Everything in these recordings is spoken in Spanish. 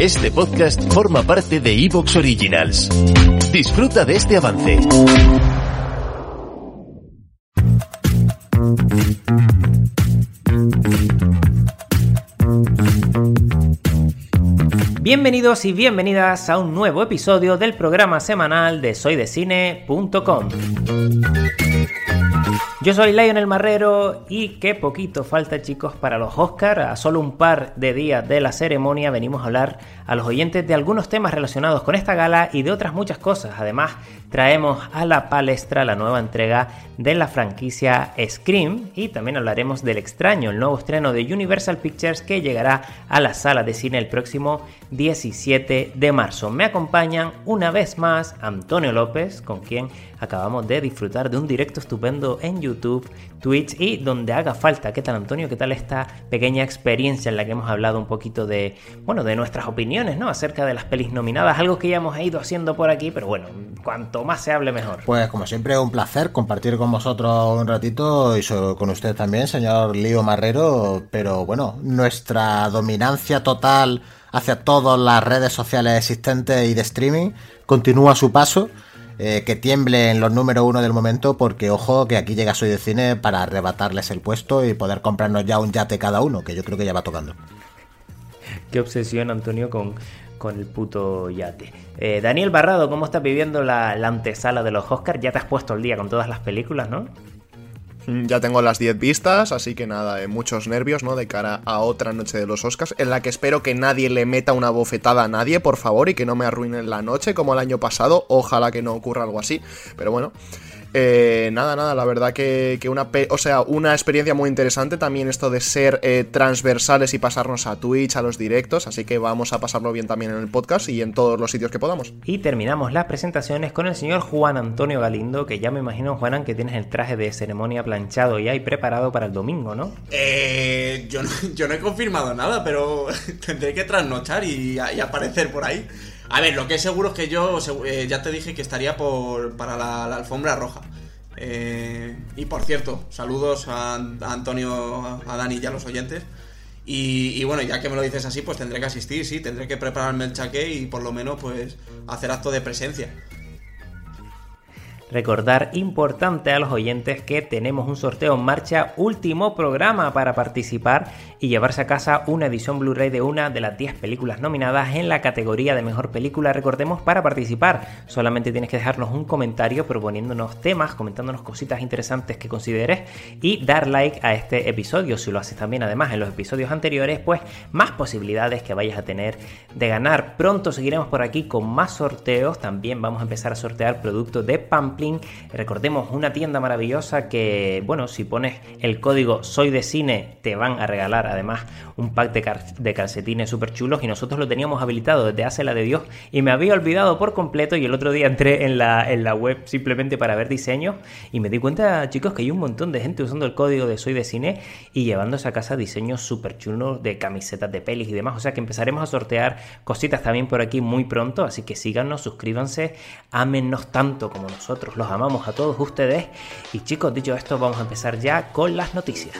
Este podcast forma parte de Evox Originals. Disfruta de este avance. Bienvenidos y bienvenidas a un nuevo episodio del programa semanal de soydecine.com. Yo soy Lionel Marrero y qué poquito falta chicos para los Oscars. A solo un par de días de la ceremonia venimos a hablar a los oyentes de algunos temas relacionados con esta gala y de otras muchas cosas. Además traemos a la palestra la nueva entrega de la franquicia Scream y también hablaremos del extraño, el nuevo estreno de Universal Pictures que llegará a la sala de cine el próximo 17 de marzo. Me acompañan una vez más Antonio López, con quien acabamos de disfrutar de un directo estupendo en YouTube, Twitch y donde haga falta. ¿Qué tal Antonio? ¿Qué tal esta pequeña experiencia en la que hemos hablado un poquito de, bueno, de nuestras opiniones, ¿no? Acerca de las pelis nominadas, algo que ya hemos ido haciendo por aquí, pero bueno, cuanto más se hable mejor. Pues como siempre un placer compartir con vosotros un ratito y con usted también, señor Lío Marrero, pero bueno, nuestra dominancia total hacia todas las redes sociales existentes y de streaming continúa su paso eh, que tiemble en los número uno del momento, porque ojo que aquí llega Soy de Cine para arrebatarles el puesto y poder comprarnos ya un yate cada uno, que yo creo que ya va tocando. Qué obsesión, Antonio, con, con el puto yate. Eh, Daniel Barrado, ¿cómo estás viviendo la, la antesala de los Oscars? Ya te has puesto el día con todas las películas, ¿no? Mm, ya tengo las 10 vistas, así que nada, eh, muchos nervios, ¿no? De cara a otra noche de los Oscars, en la que espero que nadie le meta una bofetada a nadie, por favor, y que no me arruinen la noche como el año pasado. Ojalá que no ocurra algo así, pero bueno. Eh, nada, nada, la verdad que, una, o sea, una experiencia muy interesante también esto de ser eh, transversales y pasarnos a Twitch, a los directos, así que vamos a pasarlo bien también en el podcast y en todos los sitios que podamos. Y terminamos las presentaciones con el señor Juan Antonio Galindo, que ya me imagino, Juanan, que tienes el traje de ceremonia planchado ya y preparado para el domingo, ¿no? Eh, yo, no yo no he confirmado nada, pero tendré que trasnochar y, y aparecer por ahí. A ver, lo que es seguro es que yo eh, ya te dije que estaría por, para la, alfombra roja. Eh, y por cierto, saludos a, Antonio, a Dani y a los oyentes. Y, bueno, ya que me lo dices así, pues tendré que asistir, sí, tendré que prepararme el chaqué y por lo menos pues hacer acto de presencia. Recordar importante a los oyentes que tenemos un sorteo en marcha, último programa para participar y llevarse a casa una edición Blu-ray de una de las 10 películas nominadas en la categoría de mejor película. Recordemos, para participar solamente tienes que dejarnos un comentario proponiéndonos temas, comentándonos cositas interesantes que consideres y dar like a este episodio. Si lo haces también además en los episodios anteriores, pues más posibilidades que vayas a tener de ganar. Pronto seguiremos por aquí con más sorteos. También vamos a empezar a sortear productos de Recordemos una tienda maravillosa que, bueno, si pones el código Soy de Cine, te van a regalar además un pack de, calcetines súper chulos. Y nosotros lo teníamos habilitado desde hace la de Dios y me había olvidado por completo. Y el otro día entré en la, en la web simplemente para ver diseños y me di cuenta, chicos, que hay un montón de gente usando el código de Soy de Cine y llevándose a casa diseños súper chulos de camisetas de pelis y demás. O sea que empezaremos a sortear cositas también por aquí muy pronto. Así que síganos, suscríbanse, ámenos tanto como nosotros los amamos a todos ustedes. Y chicos, dicho esto, vamos a empezar ya con las noticias.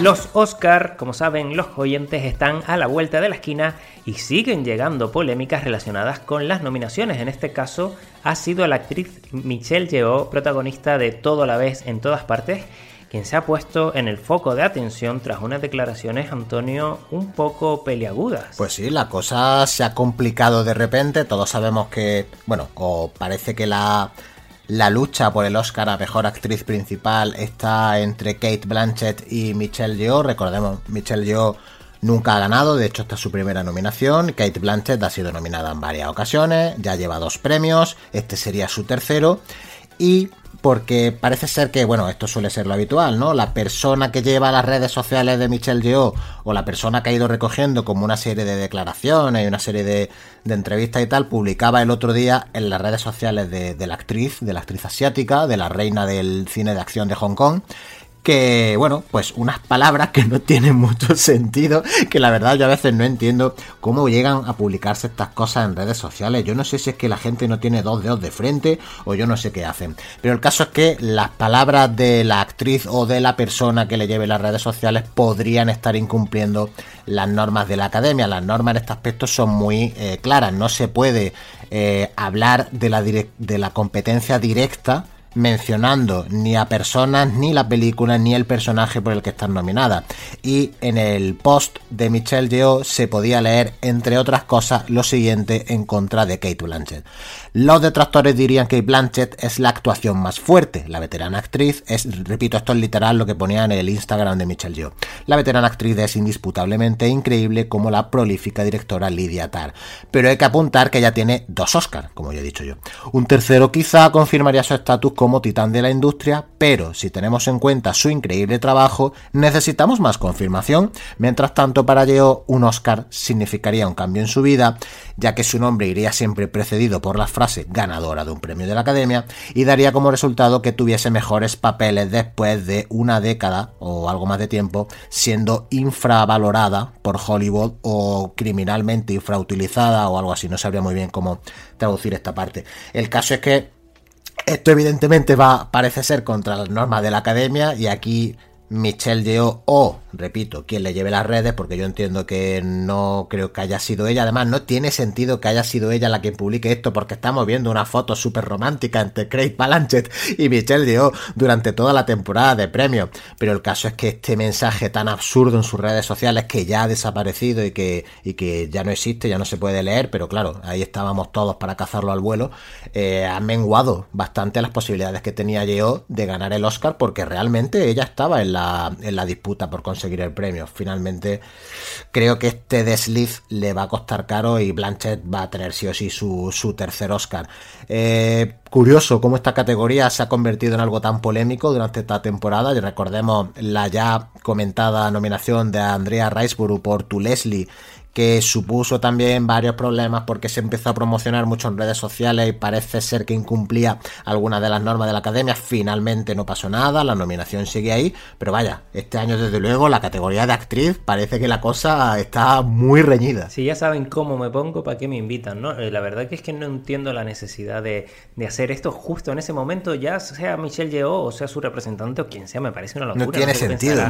Los Oscar, como saben los oyentes, están a la vuelta de la esquina y siguen llegando polémicas relacionadas con las nominaciones. En este caso ha sido la actriz Michelle Yeoh, protagonista de Todo a la vez en todas partes, quien se ha puesto en el foco de atención tras unas declaraciones, Antonio, un poco peliagudas. Pues sí, la cosa se ha complicado de repente, todos sabemos que, bueno, o parece que la, la lucha por el Oscar a Mejor Actriz Principal está entre Kate Blanchett y Michelle Yeoh, recordemos, Michelle Yeoh Nunca ha ganado, de hecho esta es su primera nominación. Kate Blanchett ha sido nominada en varias ocasiones, ya lleva dos premios, este sería su tercero. Y porque parece ser que, bueno, esto suele ser lo habitual, ¿no? La persona que lleva las redes sociales de Michelle Yeoh o la persona que ha ido recogiendo como una serie de declaraciones y una serie de, entrevistas y tal, publicaba el otro día en las redes sociales de, la actriz, de la actriz asiática, de la reina del cine de acción de Hong Kong, que, bueno, pues unas palabras que no tienen mucho sentido, que la verdad yo a veces no entiendo cómo llegan a publicarse estas cosas en redes sociales. Yo no sé si es que la gente no tiene dos dedos de frente o yo no sé qué hacen. Pero el caso es que las palabras de la actriz o de la persona que le lleve las redes sociales podrían estar incumpliendo las normas de la academia. Las normas en este aspecto son muy eh, claras. No se puede eh, hablar de la, de la competencia directa mencionando ni a personas, ni la película, ni el personaje por el que están nominadas. Y en el post de Michelle Yeoh se podía leer, entre otras cosas, lo siguiente en contra de Kate Blanchett. Los detractores dirían que Blanchett es la actuación más fuerte. La veterana actriz es, repito, esto es literal lo que ponía en el Instagram de Michelle Yeoh. La veterana actriz es indisputablemente increíble como la prolífica directora Lydia Tarr. Pero hay que apuntar que ella tiene dos Oscars, como ya he dicho yo. Un tercero quizá confirmaría su estatus como titán de la industria, pero si tenemos en cuenta su increíble trabajo, necesitamos más confirmación. Mientras tanto, para Yeo, un Oscar significaría un cambio en su vida, ya que su nombre iría siempre precedido por la frase ganadora de un premio de la Academia y daría como resultado que tuviese mejores papeles después de una década o algo más de tiempo siendo infravalorada por Hollywood o criminalmente infrautilizada o algo así, no sabría muy bien cómo traducir esta parte. El caso es que esto evidentemente va, parece ser contra las normas de la academia y aquí Michelle Yeoh o, repito, quien le lleve las redes, porque yo entiendo que no creo que haya sido ella. Además, no tiene sentido que haya sido ella la que publique esto, porque estamos viendo una foto súper romántica entre Craig Palanchett y Michelle Yeoh durante toda la temporada de premios. Pero el caso es que este mensaje tan absurdo en sus redes sociales, que ya ha desaparecido y que, y que ya no existe, ya no se puede leer, pero claro, ahí estábamos todos para cazarlo al vuelo, eh, ha menguado bastante las posibilidades que tenía Yeoh de ganar el Oscar, porque realmente ella estaba en la en la disputa por conseguir el premio. Finalmente, creo que este desliz le va a costar caro y Blanchett va a tener sí o sí su, tercer Oscar. Eh, curioso cómo esta categoría se ha convertido en algo tan polémico durante esta temporada. Y recordemos la ya comentada nominación de Andrea Riceborough por Tu Leslie que supuso también varios problemas porque se empezó a promocionar mucho en redes sociales y parece ser que incumplía algunas de las normas de la academia. Finalmente no pasó nada, la nominación sigue ahí, pero vaya, este año desde luego la categoría de actriz parece que la cosa está muy reñida. Si ya saben cómo me pongo, ¿para qué me invitan? ¿no? Eh, la verdad que es que no entiendo la necesidad de, hacer esto justo en ese momento, ya sea Michelle Yeoh o sea su representante o quien sea, me parece una locura. No tiene sentido.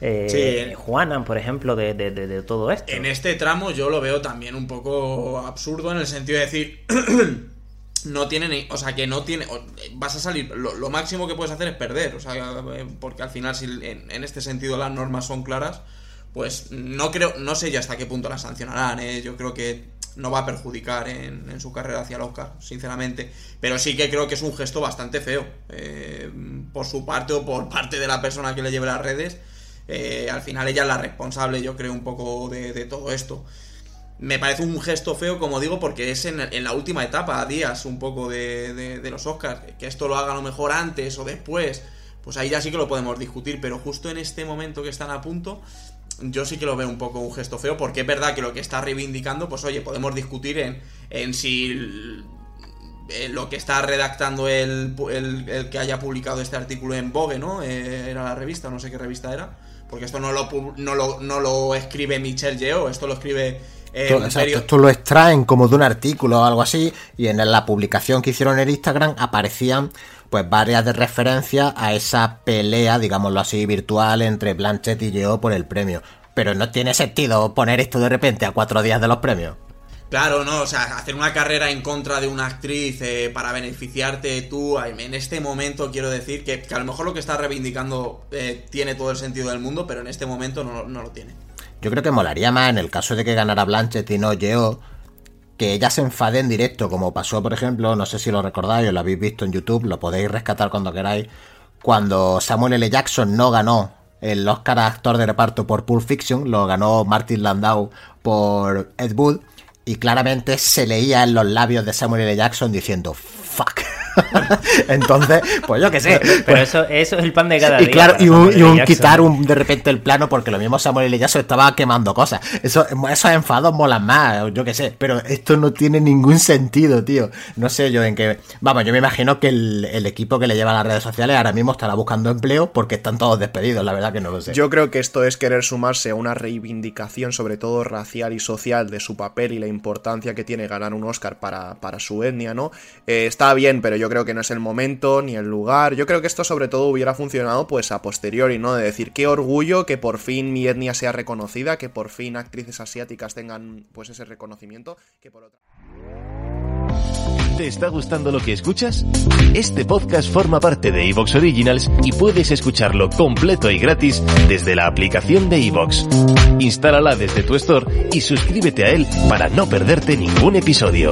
Eh, Juanan, por ejemplo, de, todo esto. En este tramo yo lo veo también un poco absurdo en el sentido de decir. no tiene o sea que no tiene vas a salir lo, máximo que puedes hacer es perder o sea porque al final si en, este sentido las normas son claras pues no creo no sé ya hasta qué punto las sancionarán ¿eh? yo creo que no va a perjudicar en, su carrera hacia el Oscar sinceramente pero sí que creo que es un gesto bastante feo eh, por su parte o por parte de la persona que le lleve las redes eh, al final ella es la responsable, yo creo, un poco de, todo esto. Me parece un gesto feo, como digo, porque es en, la última etapa, a días un poco de, los Oscars. Que esto lo haga a lo mejor antes o después, pues ahí ya sí que lo podemos discutir. Pero justo en este momento que están a punto, yo sí que lo veo un poco un gesto feo, porque es verdad que lo que está reivindicando, pues oye, podemos discutir en, en si lo que está redactando el, el, que haya publicado este artículo en Vogue, ¿no? Eh, era la revista, no sé qué revista era porque esto no lo, no lo, no lo escribe Michelle Yeo, esto lo escribe... Eh, esto lo extraen como de un artículo o algo así y en la publicación que hicieron en Instagram aparecían pues varias de referencias a esa pelea, digámoslo así, virtual entre Blanchett y Yeo por el premio. Pero no tiene sentido poner esto de repente a cuatro días de los premios. Claro, no, o sea, hacer una carrera en contra de una actriz eh, para beneficiarte tú, en este momento quiero decir que, a lo mejor lo que está reivindicando eh, tiene todo el sentido del mundo, pero en este momento no, lo tiene. Yo creo que molaría más en el caso de que ganara Blanchett y no Yeo, que ella se enfade en directo, como pasó, por ejemplo, no sé si lo recordáis o lo habéis visto en YouTube, lo podéis rescatar cuando queráis, cuando Samuel L. Jackson no ganó El Oscar a actor de reparto por Pulp Fiction lo ganó Martin Landau por Ed Wood y claramente se leía en los labios de Samuel L. Jackson diciendo fuck. Entonces, pues yo qué sé. Pero Pues- eso, eso es el pan de cada y día. claro, y un, Samuel y un quitar un, de repente el plano porque lo mismo Samuel L. Jackson estaba quemando cosas. Eso, esos enfados molan más, yo qué sé. Pero esto no tiene ningún sentido, tío. No sé yo en qué... Vamos, yo me imagino que el, el equipo que le lleva a las redes sociales ahora mismo estará buscando empleo porque están todos despedidos, la verdad que no lo sé. Yo creo que esto es querer sumarse a una reivindicación, sobre todo racial y social, de su papel y la importancia que tiene ganar un Oscar para, para su etnia, ¿no? Eh, está bien, pero yo creo que no es el momento ni el lugar. Yo creo que esto sobre todo hubiera funcionado pues a posteriori, ¿no? De decir, qué orgullo que por fin mi etnia sea reconocida, que por fin actrices asiáticas tengan pues ese reconocimiento, que por. ¿Te está gustando lo que escuchas? Este podcast forma parte de Evox Originals y puedes escucharlo completo y gratis desde la aplicación de Evox. Instálala desde tu store y suscríbete a él para no perderte ningún episodio.